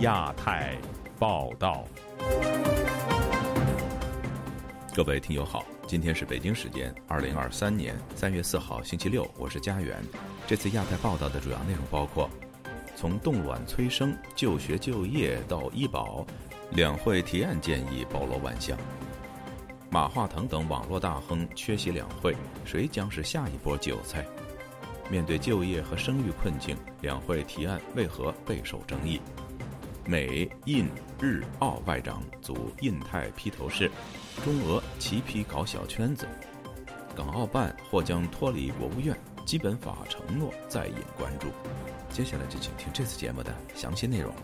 亚太报道，各位听友好，今天是北京时间二零二三年三月四号星期六，我是家园。这次亚太报道的主要内容包括：从冻卵催生、就学就业到医保，两会提案建议包罗万象。马化腾等网络大亨缺席两会，谁将是下一波韭菜？面对就业和生育困境，两会提案为何备受争议？美、印、日、澳外长组印太披头士，中俄齐批搞小圈子。港澳办或将脱离国务院，基本法承诺再引关注。接下来就请听这次节目的详细内容。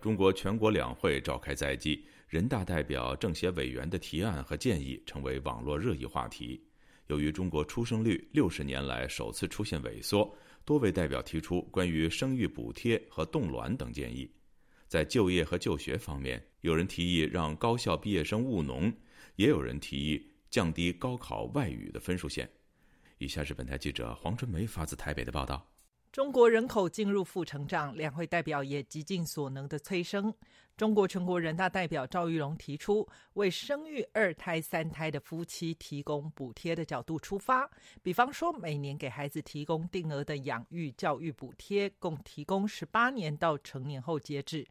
中国全国两会召开在即。人大代表、政协委员的提案和建议成为网络热议话题。由于中国出生率六十年来首次出现萎缩，多位代表提出关于生育补贴和冻卵等建议。在就业和就学方面，有人提议让高校毕业生务农，也有人提议降低高考外语的分数线。以下是本台记者黄春梅发自台北的报道。中国人口进入负成长，两会代表也极尽所能的催生。中国全国人大代表赵玉龙提出，为生育二胎、三胎的夫妻提供补贴的角度出发，比方说每年给孩子提供定额的养育教育补贴，共提供十八年到成年后截止。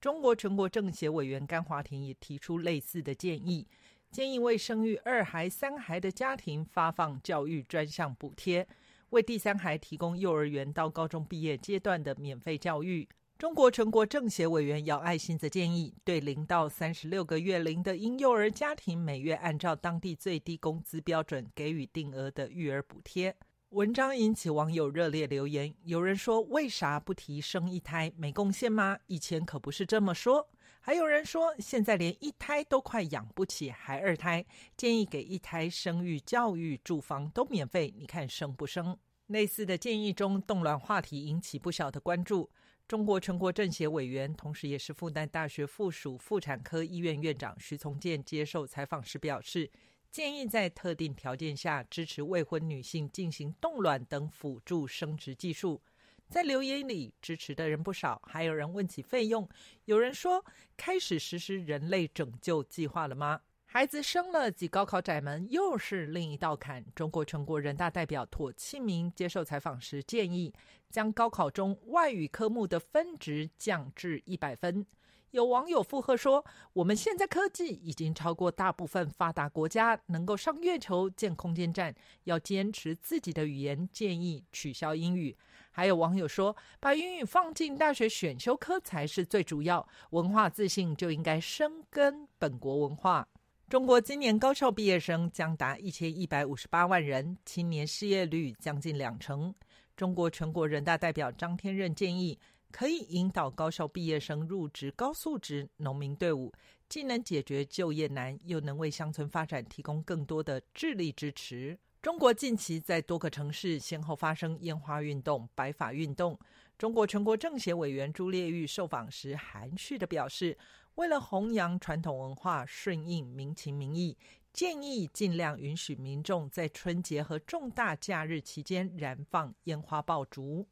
中国全国政协委员甘华庭也提出类似的建议，建议为生育二孩、三孩的家庭发放教育专项补贴。为第三孩提供幼儿园到高中毕业阶段的免费教育。中国全国政协委员姚爱新则建议，对零到三十六个月龄的婴幼儿家庭，每月按照当地最低工资标准给予定额的育儿补贴。文章引起网友热烈留言，有人说：“为啥不提生一胎没贡献吗？以前可不是这么说。”还有人说：“现在连一胎都快养不起，还二胎？建议给一胎生育、教育、住房都免费，你看生不生？”类似的建议中，冻卵话题引起不小的关注。中国全国政协委员，同时也是复旦大学附属妇产科医院院长徐从建接受采访时表示，建议在特定条件下支持未婚女性进行冻卵等辅助生殖技术。在留言里，支持的人不少，还有人问起费用，有人说开始实施人类拯救计划了吗？孩子生了，及高考窄门又是另一道坎。中国全国人大代表妥庆明接受采访时建议，将高考中外语科目的分值降至一百分。有网友附和说：“我们现在科技已经超过大部分发达国家，能够上月球建空间站，要坚持自己的语言，建议取消英语。”还有网友说：“把英语放进大学选修科才是最主要，文化自信就应该深耕本国文化。”中国今年高校毕业生将达一千一百五十八万人，青年失业率将近两成。中国全国人大代表张天任建议，可以引导高校毕业生入职高素质农民队伍，既能解决就业难，又能为乡村发展提供更多的智力支持。中国近期在多个城市先后发生烟花运动、白发运动。中国全国政协委员朱烈玉受访时含蓄地表示。为了弘扬传统文化、顺应民情民意，建议尽量允许民众在春节和重大假日期间燃放烟花爆竹。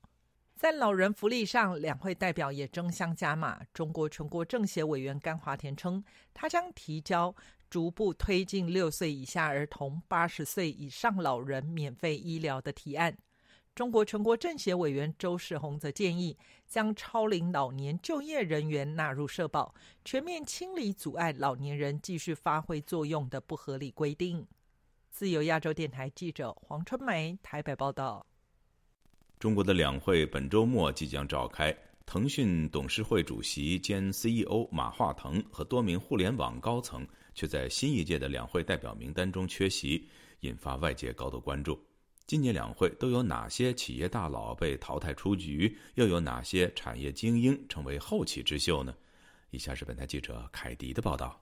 在老人福利上，两会代表也争相加码。中国全国政协委员甘华田称，他将提交逐步推进六岁以下儿童、八十岁以上老人免费医疗的提案。中国全国政协委员周世宏则建议，将超龄老年就业人员纳入社保，全面清理阻碍老年人继续发挥作用的不合理规定。自由亚洲电台记者黄春梅台北报道。中国的两会本周末即将召开，腾讯董事会主席兼 CEO 马化腾和多名互联网高层却在新一届的两会代表名单中缺席，引发外界高度关注。今年两会都有哪些企业大佬被淘汰出局？又有哪些产业精英成为后起之秀呢？以下是本台记者凯迪的报道。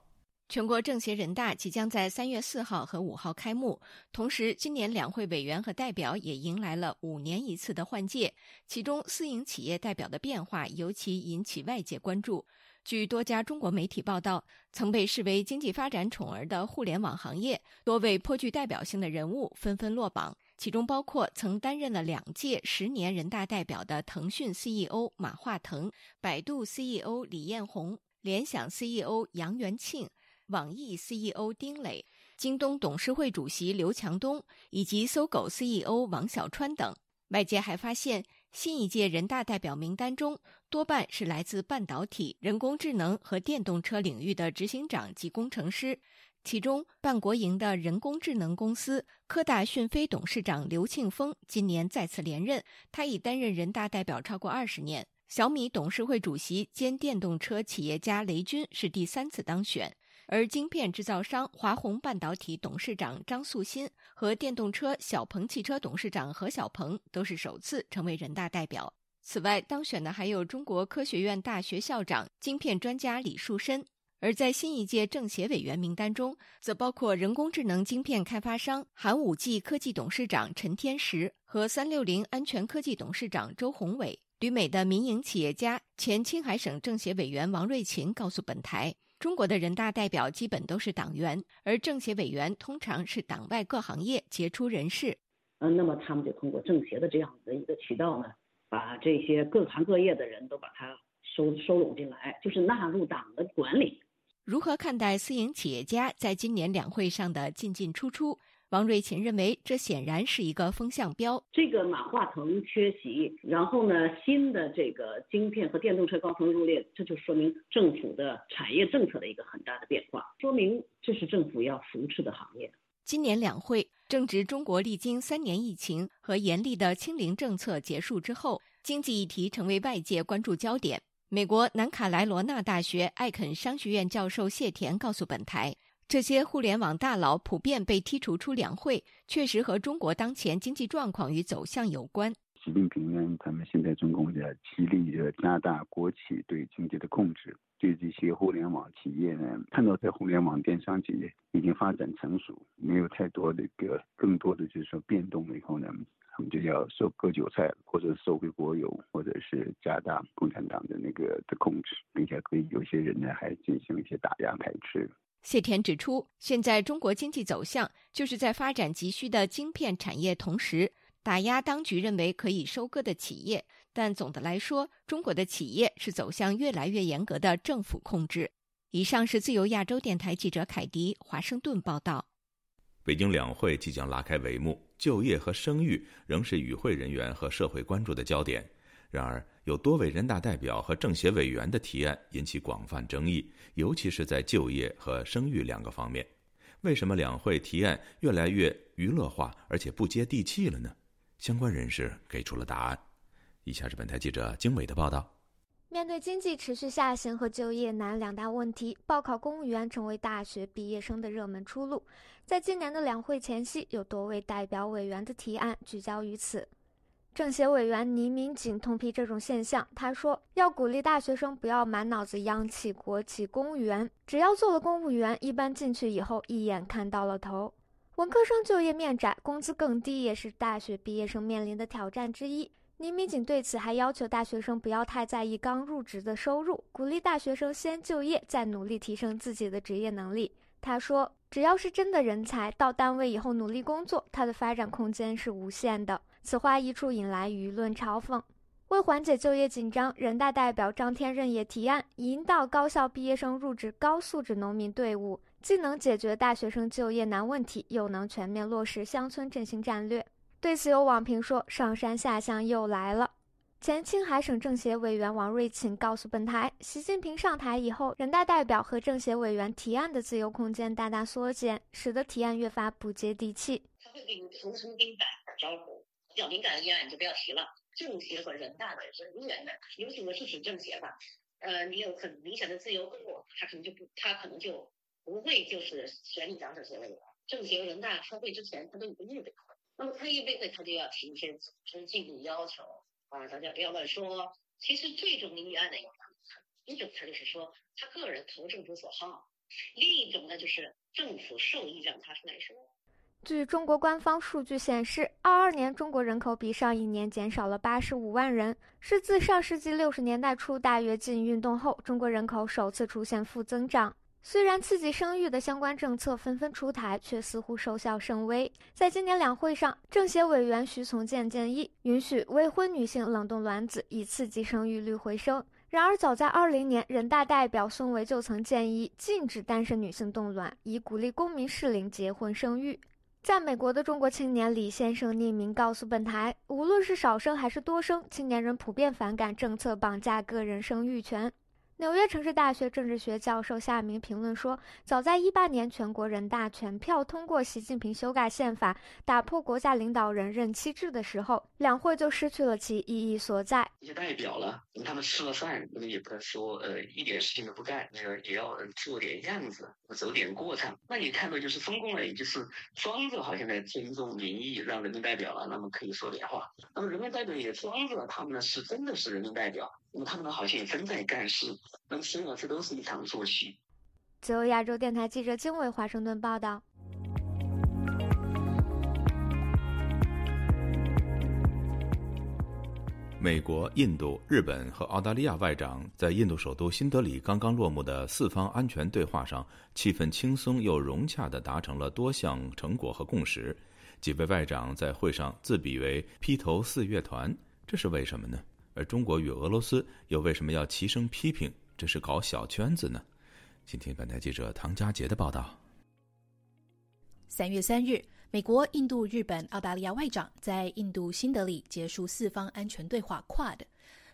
全国政协人大即将在三月四号和五号开幕，同时今年两会委员和代表也迎来了五年一次的换届，其中私营企业代表的变化尤其引起外界关注。据多家中国媒体报道，曾被视为经济发展宠儿的互联网行业，多位颇具代表性的人物纷纷落榜。其中包括曾担任了两届十年人大代表的腾讯 CEO 马化腾、百度 CEO 李彦宏、联想 CEO 杨元庆、网易 CEO 丁磊、京东董事会主席刘强东以及搜狗 CEO 王小川等。外界还发现，新一届人大代表名单中多半是来自半导体、人工智能和电动车领域的执行长及工程师。其中，半国营的人工智能公司科大讯飞董事长刘庆峰今年再次连任，他已担任人大代表超过二十年。小米董事会主席兼电动车企业家雷军是第三次当选，而晶片制造商华虹半导体董事长张素新和电动车小鹏汽车董事长何小鹏都是首次成为人大代表。此外，当选的还有中国科学院大学校长、晶片专家李树深。而在新一届政协委员名单中，则包括人工智能晶片开发商寒武纪科技董事长陈天石和三六零安全科技董事长周宏伟。旅美的民营企业家、前青海省政协委员王瑞琴告诉本台：“中国的人大代表基本都是党员，而政协委员通常是党外各行业杰出人士。嗯，那么他们就通过政协的这样的一个渠道呢，把这些各行各业的人都把它收收拢进来，就是纳入党的管理。”如何看待私营企业家在今年两会上的进进出出？王瑞琴认为，这显然是一个风向标。这个马化腾缺席，然后呢，新的这个晶片和电动车高层入列，这就说明政府的产业政策的一个很大的变化，说明这是政府要扶持的行业。今年两会正值中国历经三年疫情和严厉的清零政策结束之后，经济议题成为外界关注焦点。美国南卡莱罗纳大学艾肯商学院教授谢田告诉本台，这些互联网大佬普遍被剔除出两会，确实和中国当前经济状况与走向有关。习近平呢，他们现在中共的极力的加大国企对经济的控制，对这些互联网企业呢，看到在互联网电商企业已经发展成熟，没有太多的一个更多的就是说变动了以后呢。就要收割韭菜，或者收回国有，或者是加大共产党的那个的控制，并且可以有些人呢还进行一些打压排斥。谢田指出，现在中国经济走向就是在发展急需的晶片产业，同时打压当局认为可以收割的企业。但总的来说，中国的企业是走向越来越严格的政府控制。以上是自由亚洲电台记者凯迪华盛顿报道。北京两会即将拉开帷幕，就业和生育仍是与会人员和社会关注的焦点。然而，有多位人大代表和政协委员的提案引起广泛争议，尤其是在就业和生育两个方面。为什么两会提案越来越娱乐化，而且不接地气了呢？相关人士给出了答案。以下是本台记者经纬的报道。面对经济持续下行和就业难两大问题，报考公务员成为大学毕业生的热门出路。在今年的两会前夕，有多位代表委员的提案聚焦于此。政协委员倪明锦痛批这种现象，他说：“要鼓励大学生不要满脑子央企、国企、公务员，只要做了公务员，一般进去以后一眼看到了头。文科生就业面窄，工资更低，也是大学毕业生面临的挑战之一。”倪敏锦对此还要求大学生不要太在意刚入职的收入，鼓励大学生先就业，再努力提升自己的职业能力。他说：“只要是真的人才，到单位以后努力工作，他的发展空间是无限的。”此话一出，引来舆论嘲讽。为缓解就业紧张，人大代表张天任也提案，引导高校毕业生入职高素质农民队伍，既能解决大学生就业难问题，又能全面落实乡村振兴战略。对此，有网评说：“上山下乡又来了。”前青海省政协委员王瑞琴告诉本台，习近平上台以后，人大代表和政协委员提案的自由空间大大缩减，使得提案越发不接地气。他会给你层层给你打招呼，比较敏感的议案你就不要提了。政协和人大的是永远的，尤其我是指政协吧，呃，你有很明显的自由度，他可能就不，他可能就不会就是选你当政协委员。政协、人大开会之前，他都有个预备。那么开议会，他就要提一些组织纪律要求啊，大家不要乱说。其实这种议案的有两层，一种他就是说他个人投政府所好，另一种呢就是政府授意让他出来说。据中国官方数据显示，二二年中国人口比上一年减少了八十五万人，是自上世纪六十年代初大跃进运动后，中国人口首次出现负增长。虽然刺激生育的相关政策纷纷出台，却似乎收效甚微。在今年两会上，政协委员徐从建建议允许未婚女性冷冻卵子，以刺激生育率回升。然而，早在二零年，人大代表孙维就曾建议禁止单身女性冻卵，以鼓励公民适龄结婚生育。在美国的中国青年李先生匿名告诉本台，无论是少生还是多生，青年人普遍反感政策绑架个人生育权。纽约城市大学政治学教授夏明评论说：“早在一八年，全国人大全票通过习近平修改宪法，打破国家领导人任期制的时候，两会就失去了其意义所在。一些代表了，他们吃了饭，那么也不能说呃一点事情都不干，那个也要做点样子，走点过场。那你看到就是中共呢，也就是装着好像在尊重民意，让人民代表了，那么可以说点话。那么人民代表也装着他们呢是真的是人民代表。”那么他们好像也真在干事，那么实际上这都是一场作戏。自由亚洲电台记者经纬华盛顿报道。美国、印度、日本和澳大利亚外长在印度首都新德里刚刚落幕的四方安全对话上，气氛轻松又融洽地达成了多项成果和共识。几位外长在会上自比为“披头四乐团”，这是为什么呢？而中国与俄罗斯又为什么要齐声批评这是搞小圈子呢？请听本台记者唐佳杰的报道。三月三日，美国、印度、日本、澳大利亚外长在印度新德里结束四方安全对话 （Quad）。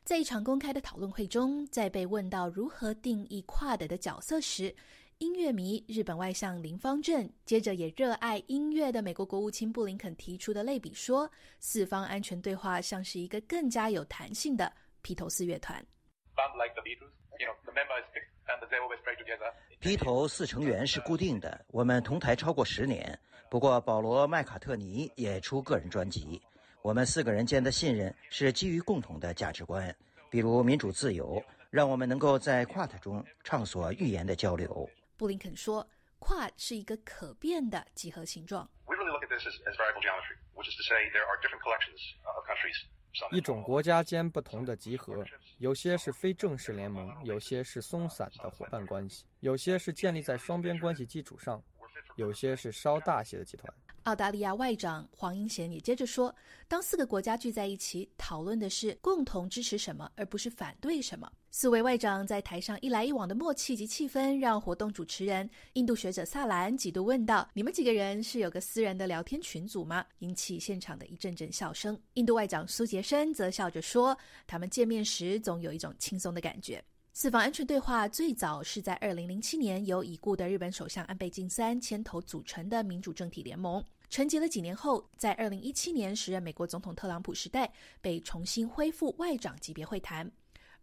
在一场公开的讨论会中，在被问到如何定义 Quad 的角色时，音乐迷日本外相林方正，接着也热爱音乐的美国国务卿布林肯提出的类比说，四方安全对话像是一个更加有弹性的披头四乐团。披头四成员是固定的，我们同台超过十年。不过保罗麦卡特尼也出个人专辑。我们四个人间的信任是基于共同的价值观，比如民主自由，让我们能够在 Quad 中畅所欲言的交流。布林肯说，Quad 是一个可变的几何形状。一种国家间不同的集合，有些是非正式联盟，有些是松散的伙伴关系，有些是建立在双边关系基础上，有些是稍大些的集团。澳大利亚外长黄英贤也接着说：“当四个国家聚在一起，讨论的是共同支持什么，而不是反对什么。”四位外长在台上一来一往的默契及气氛，让活动主持人印度学者萨兰几度问道：“你们几个人是有个私人的聊天群组吗？”引起现场的一阵阵笑声。印度外长苏杰生则笑着说：“他们见面时总有一种轻松的感觉。”四方安全对话最早是在二零零七年由已故的日本首相安倍晋三牵头组成的民主政体联盟。沉寂了几年后，在二零一七年时任美国总统特朗普时代，被重新恢复外长级别会谈。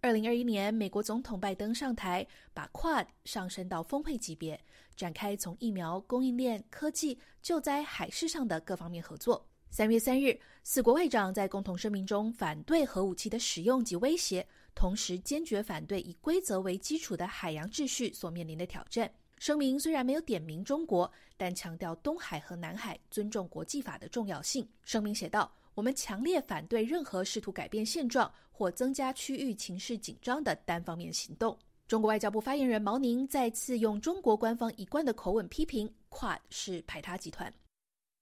二零二一年，美国总统拜登上台，把 Quad 上升到峰会级别，展开从疫苗供应链、科技、救灾、海事上的各方面合作。三月三日，四国外长在共同声明中反对核武器的使用及威胁，同时坚决反对以规则为基础的海洋秩序所面临的挑战。声明虽然没有点名中国，但强调东海和南海尊重国际法的重要性。声明写道：“我们强烈反对任何试图改变现状或增加区域情势紧张的单方面行动。”中国外交部发言人毛宁再次用中国官方一贯的口吻批评 “Quad” 是排他集团。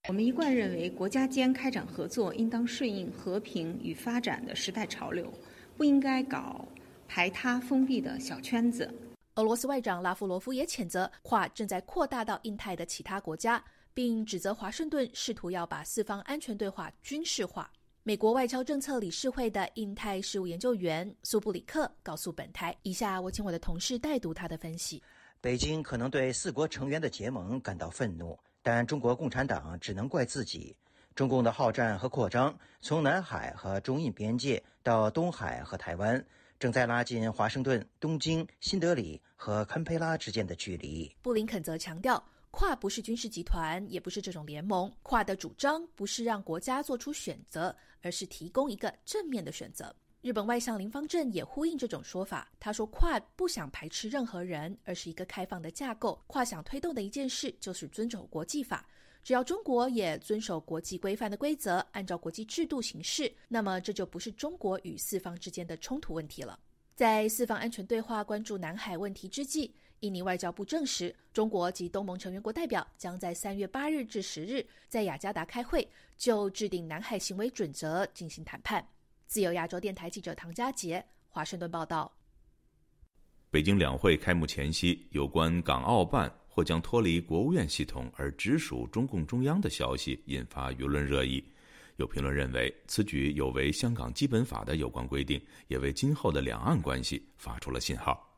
我们一贯认为，国家间开展合作应当顺应和平与发展的时代潮流，不应该搞排他封闭的小圈子。俄罗斯外长拉夫罗夫也谴责跨正在扩大到印太的其他国家，并指责华盛顿试图要把四方安全对话军事化。美国外交政策理事会的印太事务研究员苏布里克告诉本台：“以下我请我的同事代读他的分析。北京可能对四国成员的结盟感到愤怒，但中国共产党只能怪自己。中共的好战和扩张，从南海和中印边界到东海和台湾。”正在拉近华盛顿、东京、新德里和堪培拉之间的距离。布林肯则强调，跨不是军事集团，也不是这种联盟。跨的主张不是让国家做出选择，而是提供一个正面的选择。日本外相林方正也呼应这种说法。他说，跨不想排斥任何人，而是一个开放的架构。跨想推动的一件事就是遵守国际法。只要中国也遵守国际规范的规则，按照国际制度行事，那么这就不是中国与四方之间的冲突问题了。在四方安全对话关注南海问题之际，印尼外交部证实，中国及东盟成员国代表将在三月八日至十日在雅加达开会，就制定南海行为准则进行谈判。自由亚洲电台记者唐佳杰，华盛顿报道。北京两会开幕前夕，有关港澳办或将脱离国务院系统而直属中共中央的消息引发舆论热议。有评论认为，此举有违香港基本法的有关规定，也为今后的两岸关系发出了信号。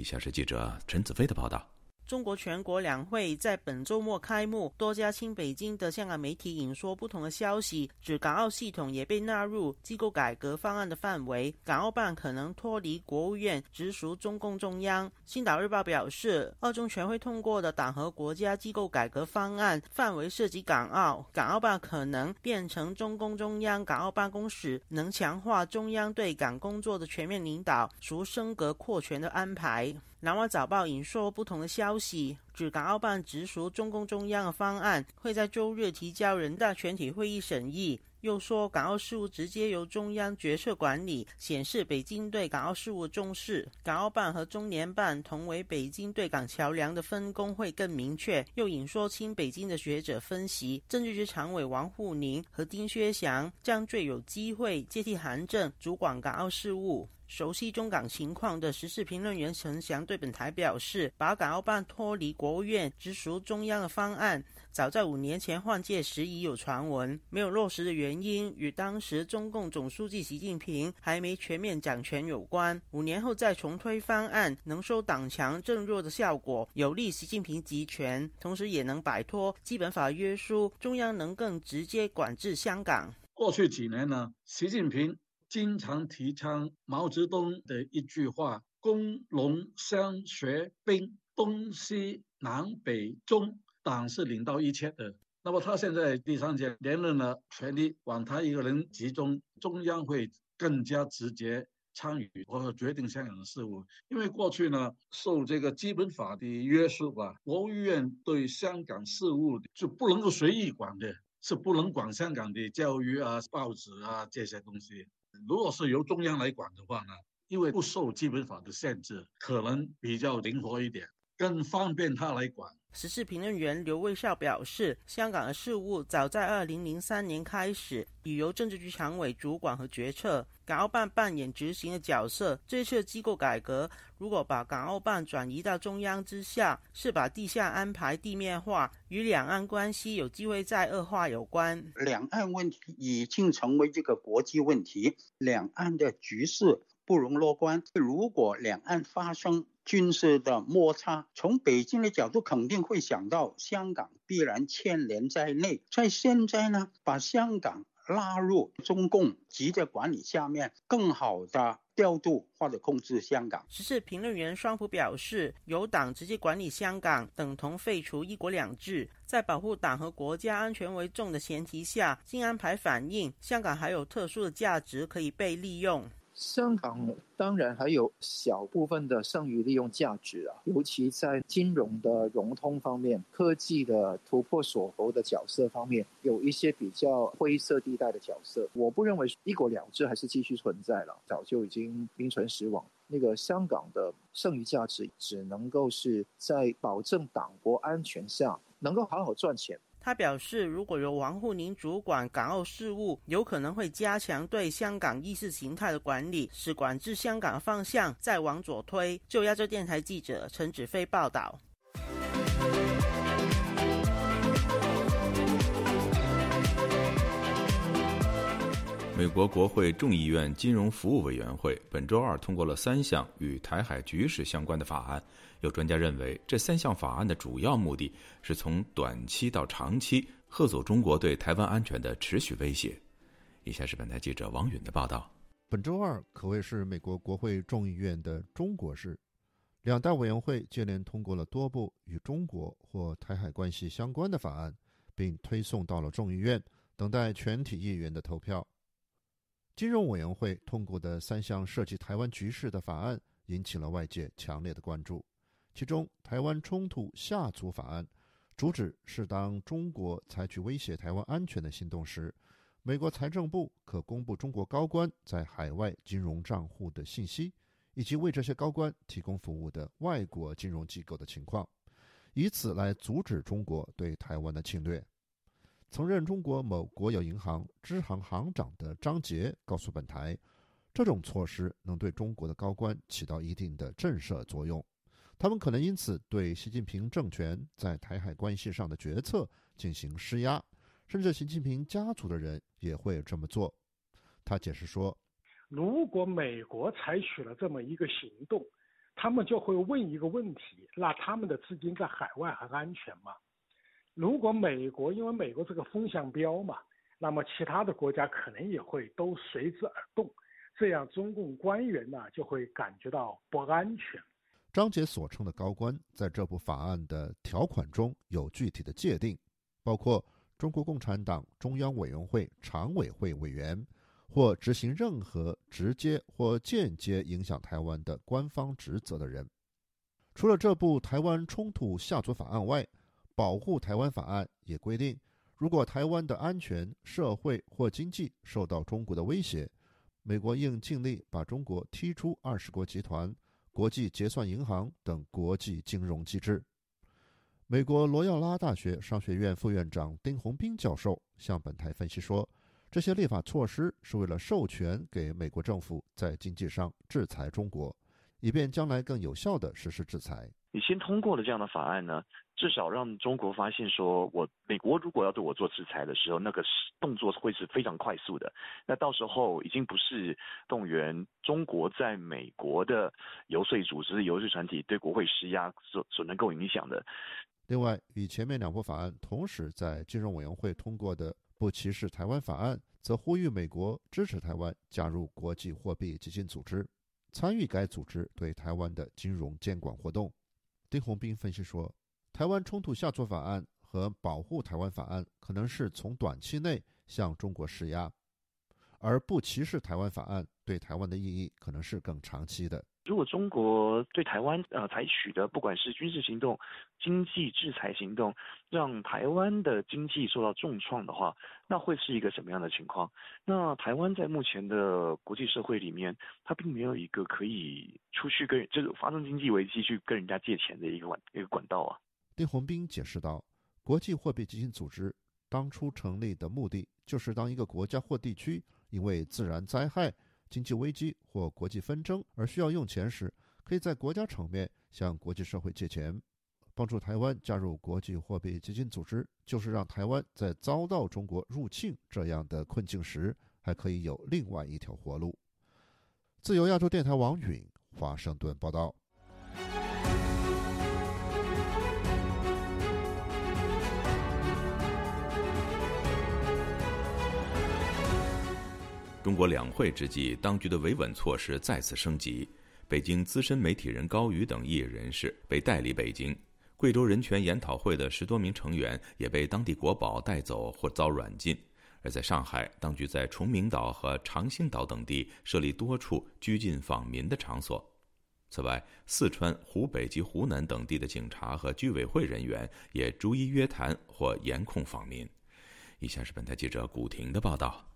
以下是记者陈子飞的报道。中国全国两会在本周末开幕，多家亲北京的香港媒体引说不同的消息，指港澳系统也被纳入机构改革方案的范围，港澳办可能脱离国务院，直属中共中央。星岛日报表示，二中全会通过的党和国家机构改革方案范围涉及港澳，港澳办可能变成中共中央港澳办公室，能强化中央对港工作的全面领导，属升格扩权的安排。南华早报引述不同的消息，指港澳办直属中共中央的方案会在周日提交人大全体会议审议。又说，港澳事务直接由中央决策管理，显示北京对港澳事务重视。港澳办和中联办同为北京对港桥梁的分工会更明确。又引说，清北京的学者分析，政治局常委王沪宁和丁薛祥将最有机会接替韩正主管港澳事务。熟悉中港情况的时事评论员陈翔对本台表示，把港澳办脱离国务院直属中央的方案，早在五年前换届时已有传闻，没有落实的原因与当时中共总书记习近平还没全面掌权有关。五年后再重推方案，能收党强政弱的效果，有利习近平集权，同时也能摆脱基本法约束，中央能更直接管制香港。过去几年呢，习近平。经常提倡毛泽东的一句话：“工农商学兵，东西南北中，党是领导一切的。”那么他现在第三届连任了，权力往他一个人集中，中央会更加直接参与或者决定香港的事务。因为过去呢，受这个基本法的约束吧，国务院对香港事务就不能够随意管的，是不能管香港的教育啊、报纸啊这些东西。如果是由中央来管的话呢，因为不受基本法的限制，可能比较灵活一点，更方便他来管。时事评论员刘卫少表示，香港的事务早在二零零三年开始已由政治局常委主管和决策，港澳办扮演执行的角色。这次机构改革，如果把港澳办转移到中央之下，是把地下安排地面化，与两岸关系有机会再恶化有关。两岸问题已经成为这个国际问题，两岸的局势不容乐观。如果两岸发生，军事的摩擦，从北京的角度肯定会想到香港必然牵连在内。在现在呢，把香港拉入中共直接管理下面，更好的调度或者控制香港。时事评论员双普表示，由党直接管理香港，等同废除一国两制。在保护党和国家安全为重的前提下，新安排反映香港还有特殊的价值可以被利用。香港当然还有小部分的剩余利用价值啊，尤其在金融的融通方面、科技的突破锁喉的角色方面，有一些比较灰色地带的角色。我不认为一国两制还是继续存在了，早就已经名存实亡。那个香港的剩余价值，只能够是在保证党国安全下，能够好好赚钱。他表示，如果由王沪宁主管港澳事务，有可能会加强对香港意识形态的管理，使管制香港方向再往左推。就亚洲电台记者陈子飞报道。美国国会众议院金融服务委员会本周二通过了三项与台海局势相关的法案。有专家认为，这三项法案的主要目的是从短期到长期遏阻中国对台湾安全的持续威胁。以下是本台记者王允的报道。本周二可谓是美国国会众议院的中国日，两大委员会接连通过了多部与中国或台海关系相关的法案，并推送到了众议院，等待全体议员的投票。金融委员会通过的三项涉及台湾局势的法案引起了外界强烈的关注。其中，《台湾冲突下阻法案》主旨是，当中国采取威胁台湾安全的行动时，美国财政部可公布中国高官在海外金融账户的信息，以及为这些高官提供服务的外国金融机构的情况，以此来阻止中国对台湾的侵略。曾任中国某国有银行支行行长的张杰告诉本台，这种措施能对中国的高官起到一定的震慑作用，他们可能因此对习近平政权在台海关系上的决策进行施压，甚至习近平家族的人也会这么做。他解释说，如果美国采取了这么一个行动，他们就会问一个问题：那他们的资金在海外还安全吗？如果美国因为美国这个风向标嘛，那么其他的国家可能也会都随之而动，这样中共官员呢就会感觉到不安全。张杰所称的高官在这部法案的条款中有具体的界定，包括中国共产党中央委员会常委会委员，或执行任何直接或间接影响台湾的官方职责的人。除了这部台湾冲突下作法案外，保护台湾法案也规定，如果台湾的安全、社会或经济受到中国的威胁，美国应尽力把中国踢出二十国集团、国际结算银行等国际金融机制。美国罗耀拉大学商学院副院长丁宏斌教授向本台分析说，这些立法措施是为了授权给美国政府在经济上制裁中国，以便将来更有效地实施制裁。你先通过了这样的法案呢？至少让中国发现，说我美国如果要对我做制裁的时候，那个动作会是非常快速的。那到时候已经不是动员中国在美国的游说组织、游说团体对国会施压所所能够影响的。另外，与前面两部法案同时在金融委员会通过的不歧视台湾法案，则呼吁美国支持台湾加入国际货币基金组织，参与该组织对台湾的金融监管活动。丁宏斌分析说。台湾冲突下作法案和保护台湾法案可能是从短期内向中国施压，而不歧视台湾法案对台湾的意义可能是更长期的。如果中国对台湾呃采取的不管是军事行动、经济制裁行动，让台湾的经济受到重创的话，那会是一个什么样的情况？那台湾在目前的国际社会里面，它并没有一个可以出去跟就是发生经济危机去跟人家借钱的一个管一个管道啊。丁宏斌解释道：“国际货币基金组织当初成立的目的，就是当一个国家或地区因为自然灾害、经济危机或国际纷争而需要用钱时，可以在国家层面向国际社会借钱。帮助台湾加入国际货币基金组织，就是让台湾在遭到中国入侵这样的困境时，还可以有另外一条活路。”自由亚洲电台王允华盛顿报道。中国两会之际，当局的维稳措施再次升级。北京资深媒体人高宇等异议人士被带离北京，贵州人权研讨会的十多名成员也被当地国保带走或遭软禁。而在上海，当局在崇明岛和长兴岛等地设立多处拘禁访民的场所。此外，四川、湖北及湖南等地的警察和居委会人员也逐一约谈或严控访民。以下是本台记者古婷的报道。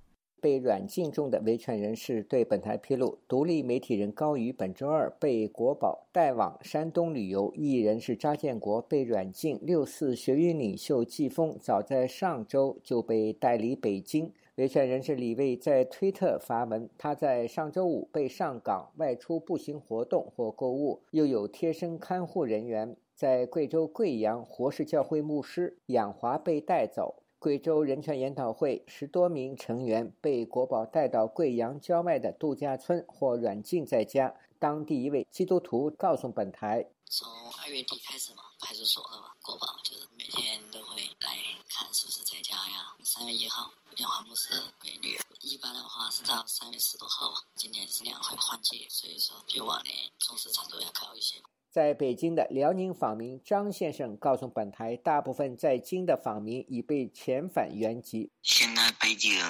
被软禁中的维权人士对本台披露，独立媒体人高宇本周二被国宝带往山东旅游，艺人是查建国被软禁。六四学运领袖季风早在上周就被带离北京。维权人士李卫在推特发文，他在上周五被上岗外出步行活动或购物，又有贴身看护人员。在贵州贵阳，活石教会牧师杨华被带走。贵州人权研讨会十多名成员被国保带到贵阳郊外的度假村或软禁在家。当地一位基督徒告诉本台：“从二月底开始嘛，派出所的吧，国保就是每天都会来看是不是在家呀。三月一号电话牧师规律，一般的话是到三月十多号。今年是两会换季，所以说比往年重视程度要高一些。”在北京的辽宁访民张先生告诉本台，大部分在京的访民已被遣返原籍。现在北京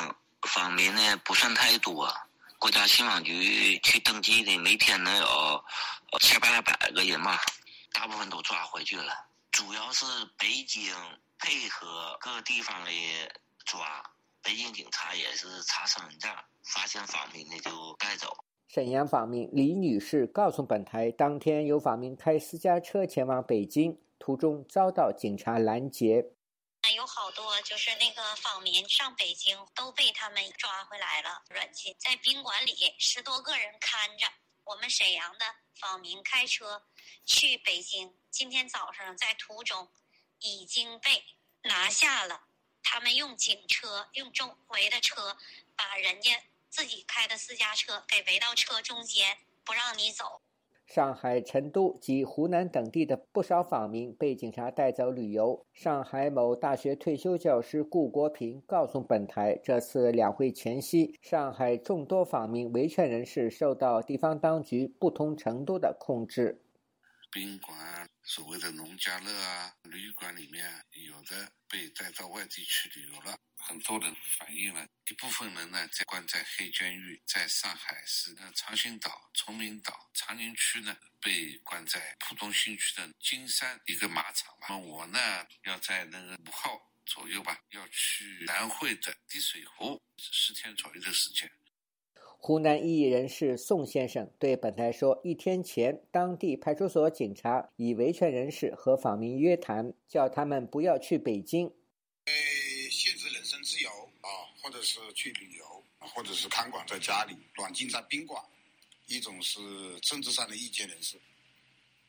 访民呢不算太多，国家信访局去登记的每天能有七八百个人嘛，大部分都抓回去了。主要是北京配合各地方的抓，北京警察也是查身份证，发现访民的就带走。沈阳访民李女士告诉本台，当天有访民开私家车前往北京，途中遭到警察拦截。有好多就是那个访民上北京都被他们抓回来了，软禁在宾馆里，十多个人看着。我们沈阳的访民开车去北京，今天早上在途中已经被拿下了。他们用警车，用周围的车，把人家自己开的私家车给围到车中间，不让你走。上海、成都及湖南等地的不少访民被警察带走旅游。上海某大学退休教师顾国平告诉本台，这次两会前夕，上海众多访民维权人士受到地方当局不同程度的控制。宾馆、所谓的农家乐啊，旅馆里面有的被带到外地去旅游了。很多人反映了，一部分人呢在关在黑监狱，在上海市呃长兴岛、崇明岛、长宁区呢被关在浦东新区的金山一个马场那我呢要在那个五号左右吧，要去南汇的滴水湖，十天左右的时间。湖南异议人士宋先生对本台说：“一天前，当地派出所警察以维权人士和访民约谈，叫他们不要去北京。”被限制人身自由啊，或者是去旅游，或者是看管在家里，软禁在宾馆。一种是政治上的意见人士，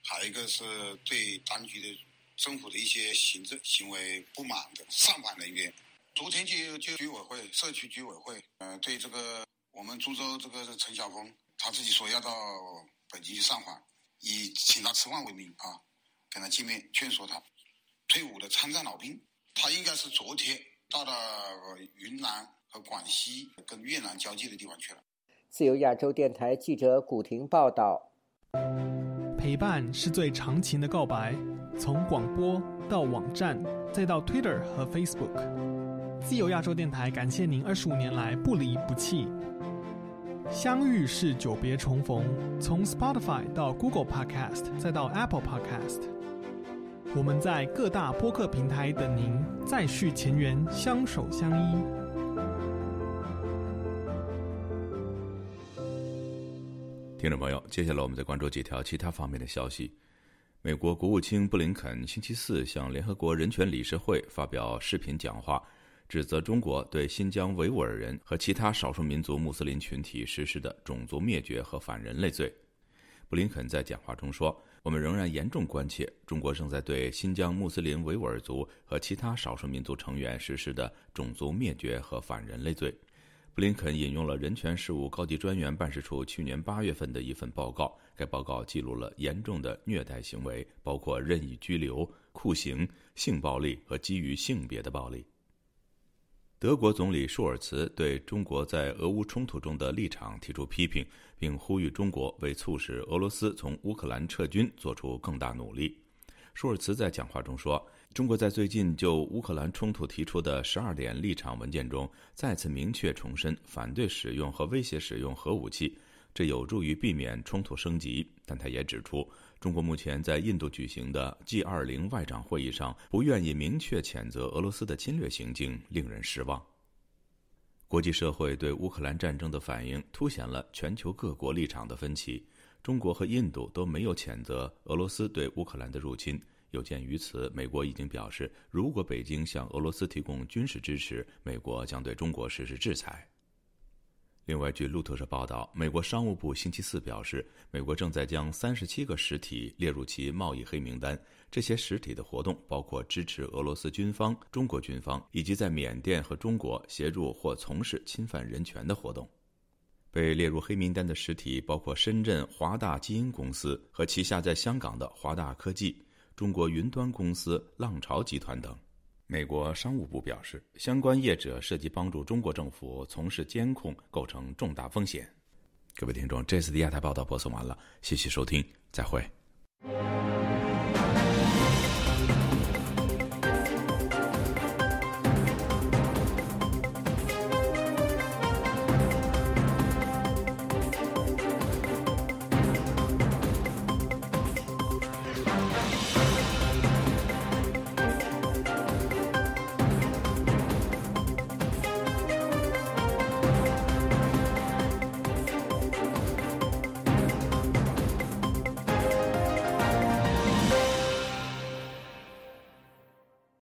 还有一个是对当局的政府的一些行政行为不满的上访人员。昨天就就居委会、社区居委会，嗯，对这个我们株洲这个陈晓峰，他自己说要到北京去上访，以请他吃饭为名啊，跟他见面劝说他。退伍的参战老兵，他应该是昨天。到了云南和广西跟越南交界的地方去了。自由亚洲电台记者古婷报道：陪伴是最长情的告白，从广播到网站，再到 Twitter 和 Facebook。自由亚洲电台感谢您二十五年来不离不弃。相遇是久别重逢，从 Spotify 到 Google Podcast，再到 Apple Podcast。我们在各大播客平台等您，再续前缘，相守相依。听众朋友，接下来我们再关注几条其他方面的消息。美国国务卿布林肯星期四向联合国人权理事会发表视频讲话，指责中国对新疆维吾尔人和其他少数民族穆斯林群体实施的种族灭绝和反人类罪。布林肯在讲话中说。我们仍然严重关切中国正在对新疆穆斯林维吾尔族和其他少数民族成员实施的种族灭绝和反人类罪。布林肯引用了人权事务高级专员办事处去年八月份的一份报告，该报告记录了严重的虐待行为，包括任意拘留、酷刑、性暴力和基于性别的暴力。德国总理舒尔茨对中国在俄乌冲突中的立场提出批评，并呼吁中国为促使俄罗斯从乌克兰撤军做出更大努力。舒尔茨在讲话中说：“中国在最近就乌克兰冲突提出的十二点立场文件中，再次明确重申反对使用和威胁使用核武器，这有助于避免冲突升级。”但他也指出。中国目前在印度举行的 G20 外长会议上，不愿意明确谴责俄罗斯的侵略行径，令人失望。国际社会对乌克兰战争的反应凸显了全球各国立场的分歧。中国和印度都没有谴责俄罗斯对乌克兰的入侵。有鉴于此，美国已经表示，如果北京向俄罗斯提供军事支持，美国将对中国实施制裁。另外，据路透社报道，美国商务部星期四表示，美国正在将三十七个实体列入其贸易黑名单。这些实体的活动包括支持俄罗斯军方、中国军方以及在缅甸和中国协助或从事侵犯人权的活动。被列入黑名单的实体包括深圳华大基因公司和旗下在香港的华大科技、中国云端公司浪潮集团等。美国商务部表示，相关业者涉及帮助中国政府从事监控，构成重大风险。各位听众，这次的亚太报道播送完了，谢谢收听，再会。